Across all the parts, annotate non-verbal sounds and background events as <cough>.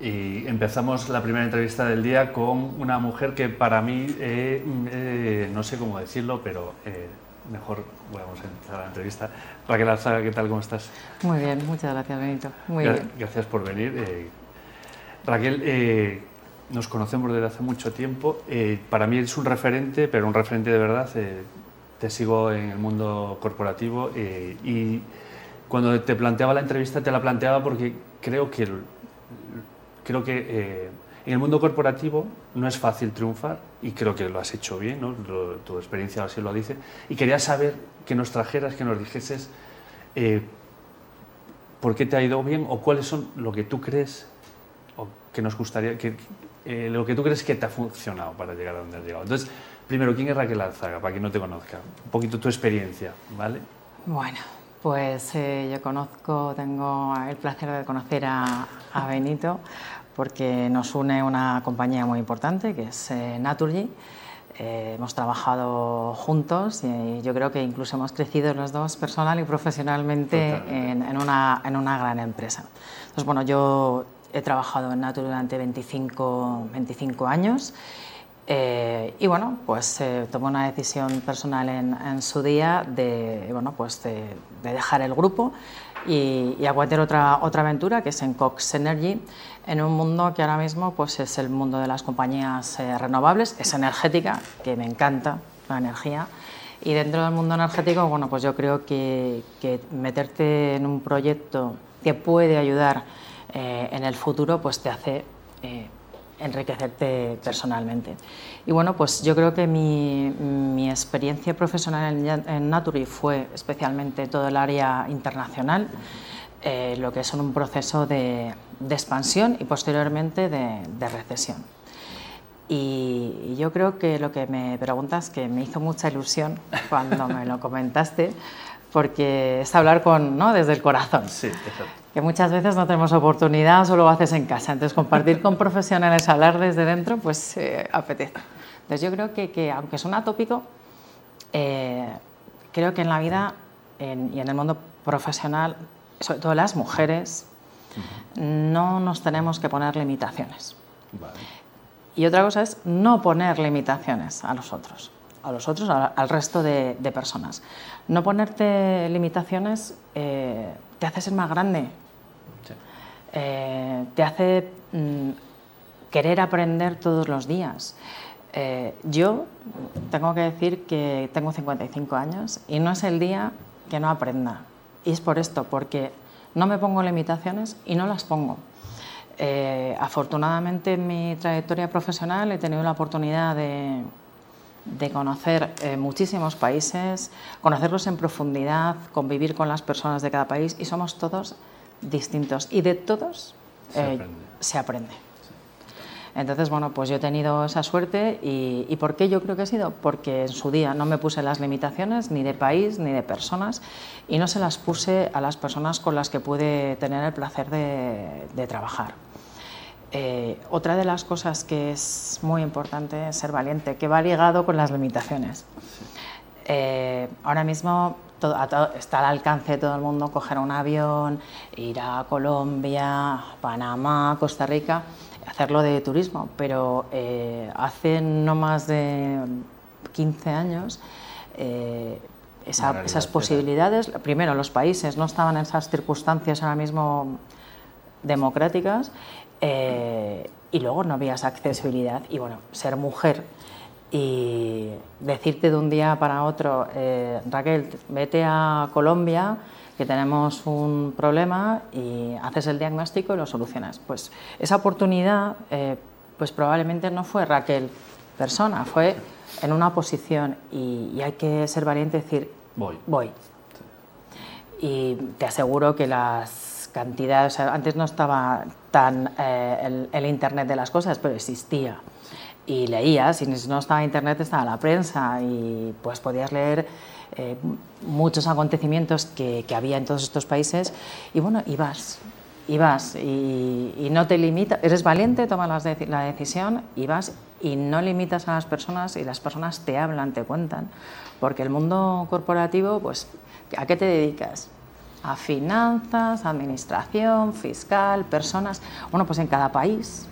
Y empezamos la primera entrevista del día con una mujer que para mí, eh, eh, no sé cómo decirlo, pero eh, mejor vamos a empezar la entrevista. Raquel Alzaga, ¿qué tal? ¿Cómo estás? Muy bien, muchas gracias, Benito. Muy Gra- bien. Gracias por venir. Raquel, nos conocemos desde hace mucho tiempo. para mí eres un referente, pero un referente de verdad. te sigo en el mundo corporativo y cuando te planteaba la entrevista te la planteaba porque creo que creo que eh, en el mundo corporativo no es fácil triunfar y creo que lo has hecho bien, ¿no? Lo- tu experiencia así lo dice. Y quería saber que nos trajeras, que nos dijeses eh, por qué te ha ido bien o cuáles son lo que tú crees o que nos gustaría, que, eh, lo que tú crees que te ha funcionado para llegar a donde has llegado. Entonces, primero, ¿quién es Raquel Alzaga? Para quien no te conozca, un poquito tu experiencia, ¿vale? Bueno, pues eh, yo conozco, tengo el placer de conocer a, a Benito porque nos une una compañía muy importante que es eh, Naturgy. Eh, hemos trabajado juntos y yo creo que incluso hemos crecido los dos personal y profesionalmente en una, en una gran empresa. Entonces, bueno, yo he trabajado en Naturgy durante 25, 25 años eh, y bueno, pues eh, tomé una decisión personal en, en su día de, bueno, pues de, de dejar el grupo y, y aguantar otra, otra aventura que es en Cox Energy, en un mundo que ahora mismo pues es el mundo de las compañías eh, renovables, es energética, que me encanta la energía. Y dentro del mundo energético, bueno, pues yo creo que, que meterte en un proyecto que puede ayudar eh, en el futuro, pues te hace eh, enriquecerte personalmente. Y bueno, pues yo creo que mi, mi experiencia profesional en, en Naturi fue especialmente todo el área internacional, eh, lo que es un proceso de, expansión y posteriormente de, de recesión. Y, y yo creo que lo que me preguntas, que me hizo mucha ilusión <laughs> cuando me lo comentaste, porque es hablar con, ¿no? desde el corazón Sí, exacto. que muchas veces no tenemos oportunidad, solo lo haces en casa. Entonces, compartir con <laughs> profesionales, hablar desde dentro, pues eh, apetece. Entonces, yo creo que, que aunque suena tópico, eh, creo que en la vida en- y en el mundo profesional, sobre todo las mujeres, no nos tenemos que poner limitaciones. Vale. Y otra cosa es no poner limitaciones a los otros, a los otros, a- al resto de, de personas. No ponerte limitaciones eh, te hace ser más grande, Sí. eh, te hace mm, querer aprender todos los días. Eh, yo tengo que decir que tengo 55 años y no es el día que no aprenda. Y es por esto, porque no me pongo limitaciones y no las pongo. Afortunadamente en mi trayectoria profesional he tenido la oportunidad de, de conocer eh, muchísimos países, conocerlos en profundidad, convivir con las personas de cada país y somos todos distintos y de todos Se eh, aprende. se aprende. Entonces, bueno, pues yo he tenido esa suerte y, y ¿por qué yo creo que ha sido? Porque en su día no me puse las limitaciones ni de país ni de personas y no se las puse a las personas con las que pude tener el placer de, de trabajar. Eh, otra de las cosas que es muy importante es ser valiente, que va ligado con las limitaciones. Eh, ahora mismo todo- a todo- está al alcance de todo el mundo coger un avión, ir a Colombia, Panamá, Costa Rica, hacerlo de turismo, pero eh, hace no más de 15 años esa- esas posibilidades, primero los países no estaban en esas circunstancias ahora mismo democráticas eh, y luego no había esa accesibilidad y bueno, ser mujer y decirte de un día para otro, eh, Raquel, vete a Colombia, que tenemos un problema y haces el diagnóstico y lo solucionas. Pues esa oportunidad, eh, pues probablemente no fue Raquel persona, fue en una posición y, y hay que ser valiente y decir, Voy. voy. Y te aseguro que las cantidades, o sea, antes no estaba tan eh, el, el Internet de las cosas, pero existía. Y leías, y no estaba Internet estaba la prensa, y pues podías leer eh, muchos acontecimientos que, que había en todos estos países, y bueno, ibas, ibas, y, y no te limitas, eres valiente, tomas deci- la decisión, y vas, y no limitas a las personas, y las personas te hablan, te cuentan, porque el mundo corporativo, pues, ¿a qué te dedicas? A finanzas, administración, fiscal, personas. Bueno, pues en cada país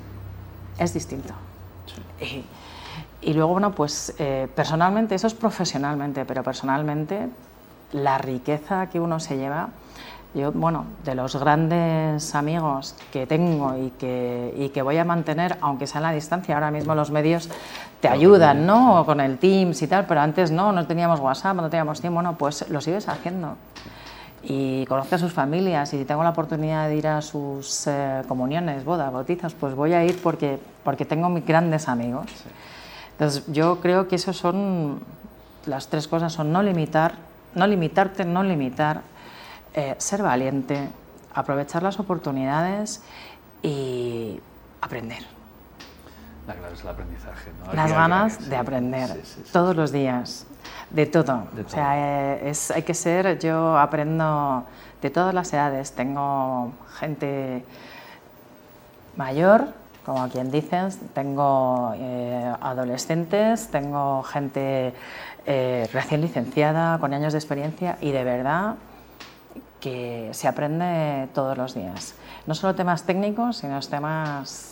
es distinto. Y, y, luego, bueno, pues eh, personalmente, eso es profesionalmente, pero personalmente la riqueza que uno se lleva, yo, bueno, de los grandes amigos que tengo y que, y que voy a mantener, aunque sea a la distancia, ahora mismo los medios te ayudan, ¿no? Con el Teams y tal, pero antes no, no teníamos WhatsApp, no teníamos tiempo, bueno, pues lo sigues haciendo. Y conozco a sus familias y si tengo la oportunidad de ir a sus eh, comuniones, bodas, bautizos, pues voy a ir porque, porque tengo mis grandes amigos. Entonces yo creo que eso son, las tres cosas son no limitar, no limitarte, no limitar, eh, ser valiente, aprovechar las oportunidades y aprender. La clave es el aprendizaje. ¿no? Las ganas de aprender todos los días, de todo. O sea, eh, es, hay que ser, yo aprendo de todas las edades. Tengo gente mayor, como quien dices, tengo eh, adolescentes, tengo gente eh, recién licenciada, con años de experiencia y de verdad que se aprende todos los días. No solo temas técnicos, sino temas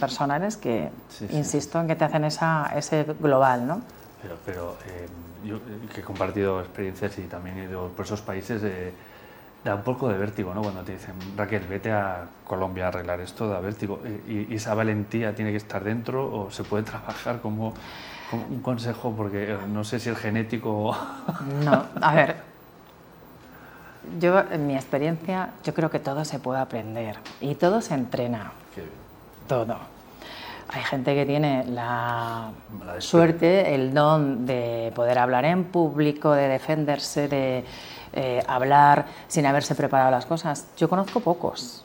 personales que, insisto, en que te hacen esa, ese global, ¿no? Pero, pero eh, yo que he compartido experiencias y también he ido por esos países, eh, da un poco de vértigo, ¿no? Cuando te dicen, Raquel, vete a Colombia a arreglar esto, da vértigo. ¿Y, esa valentía tiene que estar dentro o se puede trabajar como, como un consejo? Porque eh, no sé si es genético <laughs> No, a ver, yo en mi experiencia, yo creo que todo se puede aprender y todo se entrena. Todo. Hay gente que tiene la, suerte, el don de poder hablar en público, de defenderse, de eh, hablar sin haberse preparado las cosas. Yo conozco pocos.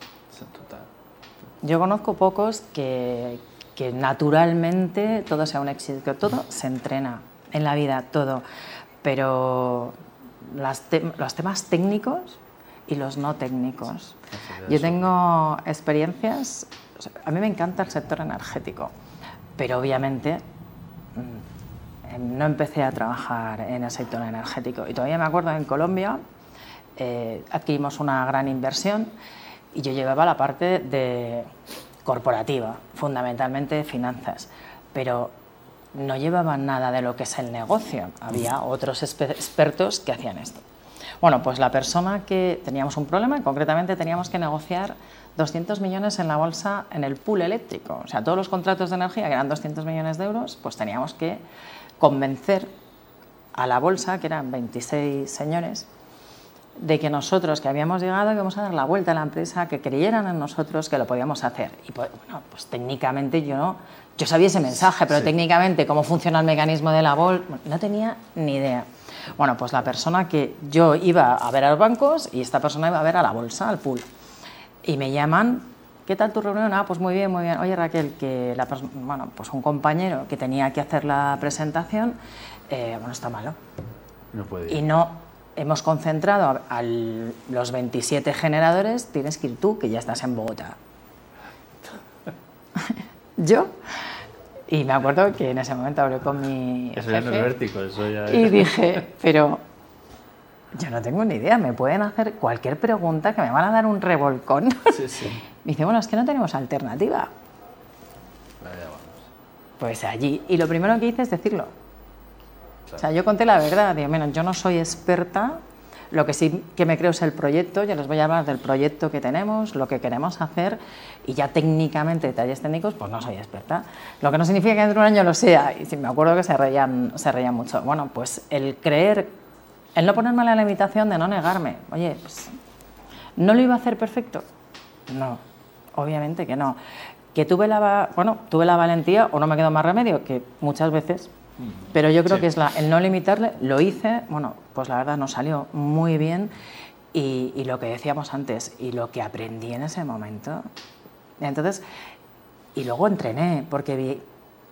Yo conozco pocos que, que naturalmente todo sea un éxito, todo se entrena en la vida, todo. Pero los temas técnicos y los no técnicos. Yo tengo experiencias a mí me encanta el sector energético, pero obviamente mm, no empecé a trabajar en el sector energético. Y todavía me acuerdo en Colombia eh, adquirimos una gran inversión y yo llevaba la parte de corporativa, fundamentalmente finanzas, pero no llevaban nada de lo que es el negocio. Había otros expertos que hacían esto. Bueno, pues la persona que teníamos un problema, concretamente teníamos que negociar 200 millones en la bolsa, en el pool eléctrico. O sea, todos los contratos de energía, que eran 200 millones de euros, pues teníamos que convencer a la bolsa, que eran 26 señores, de que nosotros que habíamos llegado íbamos a dar la vuelta a la empresa, que creyeran en nosotros que lo podíamos hacer. Y pues, bueno, pues técnicamente yo no, yo sabía ese mensaje, pero técnicamente cómo funciona el mecanismo de la bolsa, no tenía ni idea. Bueno, pues la persona que yo iba a ver a los bancos y esta persona iba a ver a la bolsa, al pool y me llaman, ¿qué tal tu reunión? Ah, pues muy bien, muy bien. Oye Raquel, que la, bueno, pues un compañero que tenía que hacer la presentación, eh, bueno, está malo. No puede Y no hemos concentrado a, los 27 generadores, tienes que ir tú, que ya estás en Bogotá. <laughs> <laughs> Yo y me acuerdo que en ese momento hablé con mi eso ya no es vértigo, eso ya y dije, pero yo no tengo ni idea, me pueden hacer cualquier pregunta que me van a dar un revolcón. Sí, sí. Me <laughs> dice, bueno, es que no tenemos alternativa. Pues allí. Y lo primero que hice es decirlo. O sea, yo conté la verdad. Digo, bueno, yo no soy experta. Lo que sí que me creo es el proyecto. Yo les voy a hablar del proyecto que tenemos, lo que queremos hacer. Y ya técnicamente, detalles técnicos, pues no soy experta. Lo que no significa que dentro de un año lo sea. Y sí, me acuerdo que se reían, se reían mucho. Bueno, pues el creer el no ponerme la limitación de no negarme. Oye, pues, ¿no lo iba a hacer perfecto? No, obviamente que no. Que tuve la, bueno, tuve la valentía o no me quedó más remedio, que muchas veces, pero yo creo que es la, el no limitarle, lo hice, bueno, pues la verdad no salió muy bien y, y, lo que decíamos antes y lo que aprendí en ese momento. Entonces, y luego entrené, porque vi,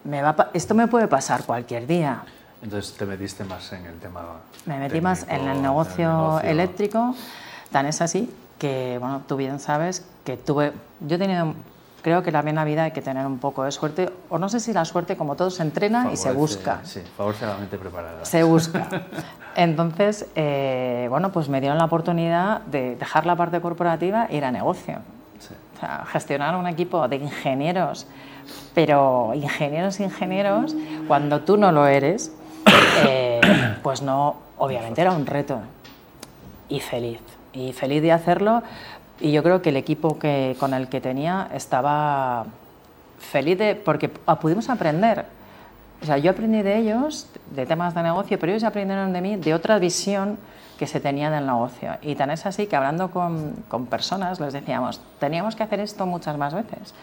me va, esto me puede pasar cualquier día. Entonces te metiste más en el tema. Me metí más en el negocio, eléctrico, tan es así que, bueno, tú bien sabes que tuve. Yo he tenido creo que también la vida hay que tener un poco de suerte, o no sé si la suerte, como todo, se entrena y se busca. Sí, favorece la mente preparada. Se busca. Entonces, eh, bueno, pues me dieron la oportunidad de dejar la parte corporativa e ir a negocio. O sea, gestionar un equipo de ingenieros, pero ingenieros, ingenieros, cuando tú no lo eres, eh, pues no, obviamente era un reto. Y feliz. Y feliz de hacerlo y yo creo que el equipo que, con el que tenía estaba feliz de, porque pudimos aprender. O sea, yo aprendí de ellos, de temas de negocio, pero ellos aprendieron de mí de otra visión que se tenía del negocio. Y tan es así que hablando con, con personas les decíamos, teníamos que hacer esto muchas más veces.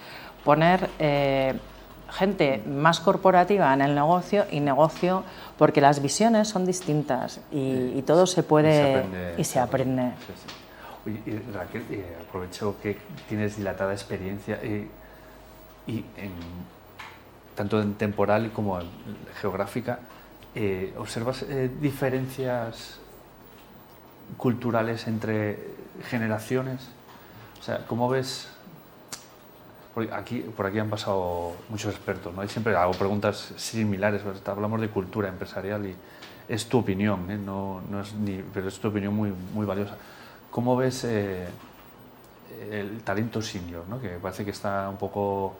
Poner eh, gente más corporativa en el negocio y negocio, porque las visiones son distintas y, todo se puede y se aprende. Oye, Raquel, eh, aprovecho que tienes dilatada experiencia eh, y tanto en temporal como en geográfica, eh, ¿observas diferencias culturales entre generaciones? O sea, ¿cómo ves? aquí, por aquí han pasado muchos expertos, ¿no? Y siempre hago preguntas similares, hablamos de cultura empresarial y es tu opinión, no, no es ni, pero es tu opinión muy, muy valiosa. ¿Cómo ves eh, el talento senior, ¿no? que parece que está un poco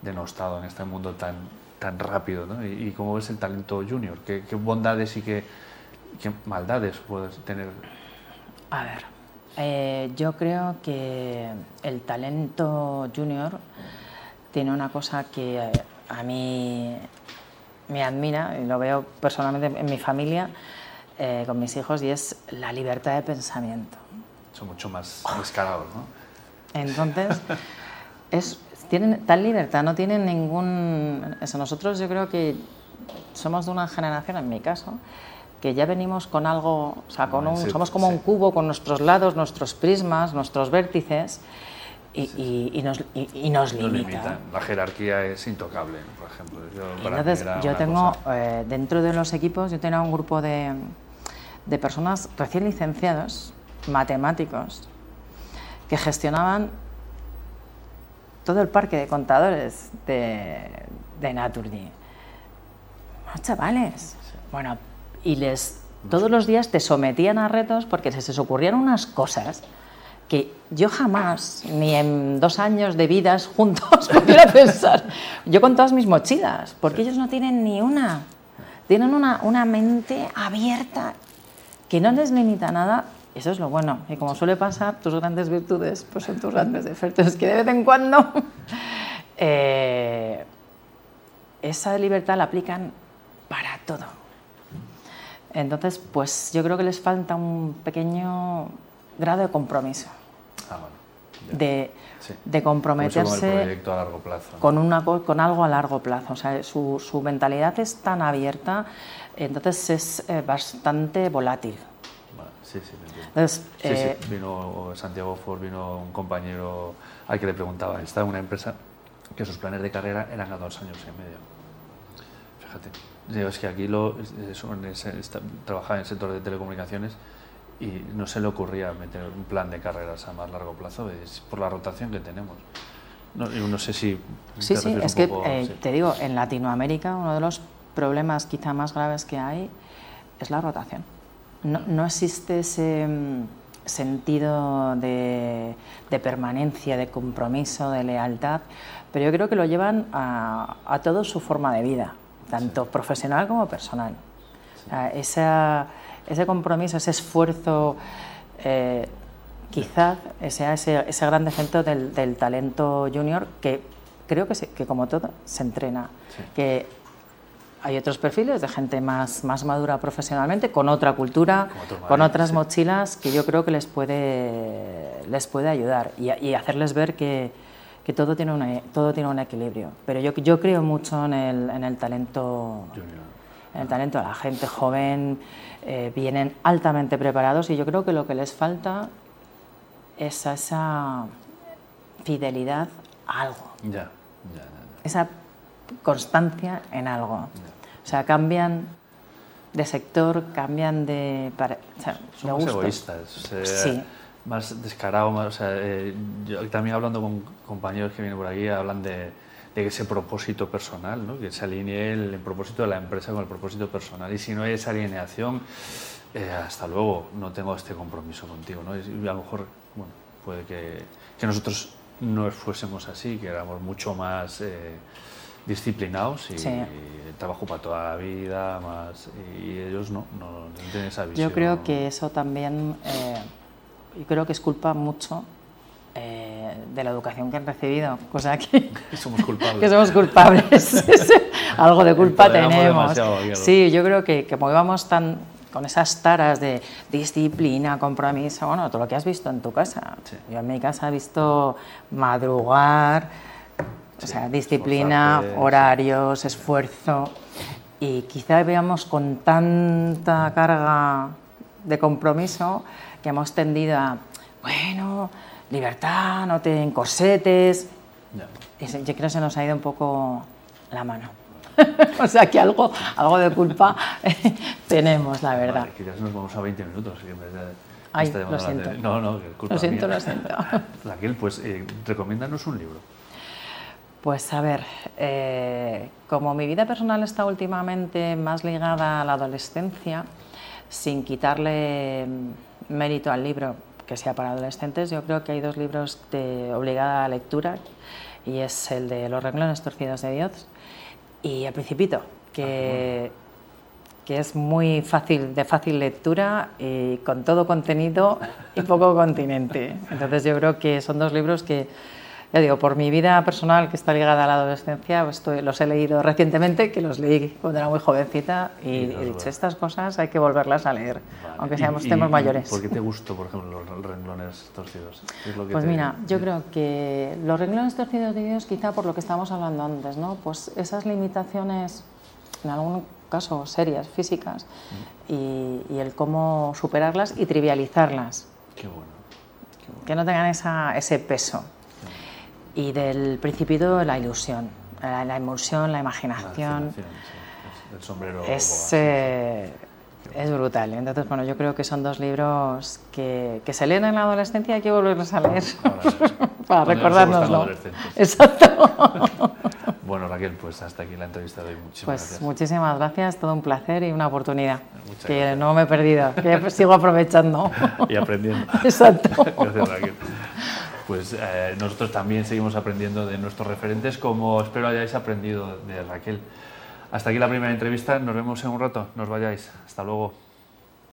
denostado en este mundo tan, tan rápido? ¿no? Y, cómo ves el talento junior? ¿Qué, bondades y qué, maldades puedes tener? A ver, eh, yo creo que el talento junior tiene una cosa que eh, a mí me admira, y lo veo personalmente en mi familia, con mis hijos, y es la libertad de pensamiento son mucho más descarados, ¿no? Entonces, <laughs> es, tienen tal libertad, no tienen ningún... Eso, nosotros yo creo que somos de una generación, en mi caso, que ya venimos con algo, o sea, con un, somos como un cubo con nuestros lados, nuestros prismas, nuestros vértices, y, y, nos, y, nos limita. La jerarquía es intocable, por ejemplo. Yo, Entonces, yo tengo, eh, dentro de los equipos, yo tengo un grupo de, de personas recién licenciados, matemáticos que gestionaban todo el parque de contadores de, de Naturgy. chavales. Bueno, y les todos los días te sometían a retos porque se les ocurrían unas cosas que yo jamás, ni en dos años de vidas juntos, <laughs> podría pensar. Yo con todas mis mochilas, porque ellos no tienen ni una. Tienen una, una mente abierta que no les limita nada eso es lo bueno. Y como suele pasar, tus grandes virtudes pues son tus grandes defectos, que de vez en cuando <laughs> eh, esa libertad la aplican para todo. Entonces, pues yo creo que les falta un pequeño grado de compromiso. Ah, bueno. de, de, comprometerse con, a largo plazo, con, una, con algo a largo plazo. O sea, su, su mentalidad es tan abierta, entonces es eh, bastante volátil. Sí, sí, Entonces, sí, eh, Vino Santiago Ford, vino un compañero al que le preguntaba, estaba en una empresa que sus planes de carrera eran a dos años y medio. Fíjate. es que aquí lo, trabajaba en el sector de telecomunicaciones y no se le ocurría meter un plan de carreras a más largo plazo es por la rotación que tenemos. No, no sé si... Sí, sí, es que eh, te digo, en Latinoamérica uno de los problemas quizá más graves que hay es la rotación no, existe ese mm, sentido de, permanencia, de compromiso, de lealtad, pero yo creo que lo llevan a, a toda su forma de vida, tanto profesional como personal. ese compromiso, ese esfuerzo, eh, quizás sea ese, ese, gran defecto del, talento junior que creo que, que como todo se entrena, que hay otros perfiles de gente más, más madura profesionalmente, con otra cultura, con otras mochilas, que yo creo que les puede, les puede ayudar y, hacerles ver que, que, todo, tiene una, todo tiene un equilibrio. Pero yo, yo creo mucho en el, en el talento. En el talento de la gente joven, eh, vienen altamente preparados y yo creo que lo que les falta es esa fidelidad a algo. Ya, esa constancia en algo. O sea, cambian de sector, cambian de... Somos egoístas. sí. más descarado, más, o sea, eh, yo también hablando con compañeros que vienen por aquí, hablan de, de ese propósito personal, ¿no? que se alinee el, propósito de la empresa con el propósito personal. Y si no hay esa alineación, eh, hasta luego, no tengo este compromiso contigo. ¿no? Y a lo mejor, bueno, puede que, que nosotros no fuésemos así, que éramos mucho más eh, disciplinados y, trabajo para toda la vida, más, y ellos no, no, tienen esa visión. Yo creo que eso también, eh, yo creo que es culpa mucho eh, de la educación que han recibido, cosa que somos culpables. que somos culpables. <laughs> <laughs> Algo de culpa tenemos. Sí, yo creo que como íbamos tan con esas taras de disciplina, compromiso, bueno, todo lo que has visto en tu casa. Yo en mi casa he visto madrugar, o sea, disciplina, horarios, esfuerzo, y quizá veamos con tanta carga de compromiso que hemos tendido a, bueno, libertad, no te encorsetes. Yo creo que se nos ha ido un poco la mano. <laughs> o sea que algo, algo de culpa <laughs> tenemos, la verdad. Vale, quizás nos vamos a 20 minutos. En vez de Ay, lo siento. No, no, culpa Lo siento, mía. lo siento. <laughs> Raquel, pues eh, recomiéndanos un libro. Pues a ver, eh, como mi vida personal está últimamente más ligada a la adolescencia, sin quitarle mérito al libro, que sea para adolescentes, yo creo que hay dos libros de obligada lectura y es el de Los renglones torcidos de Dios y El Principito, que, ah, que es muy fácil, de fácil lectura y con todo contenido y poco continente. Entonces yo creo que son dos libros que ya digo, por mi vida personal que está ligada a la adolescencia, pues estoy, los he leído recientemente, que los leí cuando era muy jovencita y, he dicho, estas cosas hay que volverlas a leer, aunque seamos temas mayores. ¿Por qué te gustó, por ejemplo, los renglones torcidos? pues mira, yo creo que los renglones torcidos de Dios, quizá por lo que estábamos hablando antes, ¿no? Pues esas limitaciones, en algún caso serias, físicas, mm. y, y, el cómo superarlas y trivializarlas. Qué bueno. Qué bueno. Que no tengan esa, ese peso y del principio la ilusión, la, la emulsión, la imaginación. El sombrero es, eh, es brutal. Entonces, bueno, yo creo que son dos libros que, que se leen en la adolescencia y hay que volverlos a leer <laughs> para recordárnoslo. Exacto. <laughs> <laughs> bueno, Raquel, pues hasta aquí la entrevista de hoy. Muchísimas pues gracias. muchísimas gracias, todo un placer y una oportunidad que no me he perdido, que sigo aprovechando. y aprendiendo. Exacto. gracias, Raquel pues eh, nosotros también seguimos aprendiendo de nuestros referentes, como espero hayáis aprendido de Raquel. Hasta aquí la primera entrevista, nos vemos en un rato, nos vayáis, hasta luego.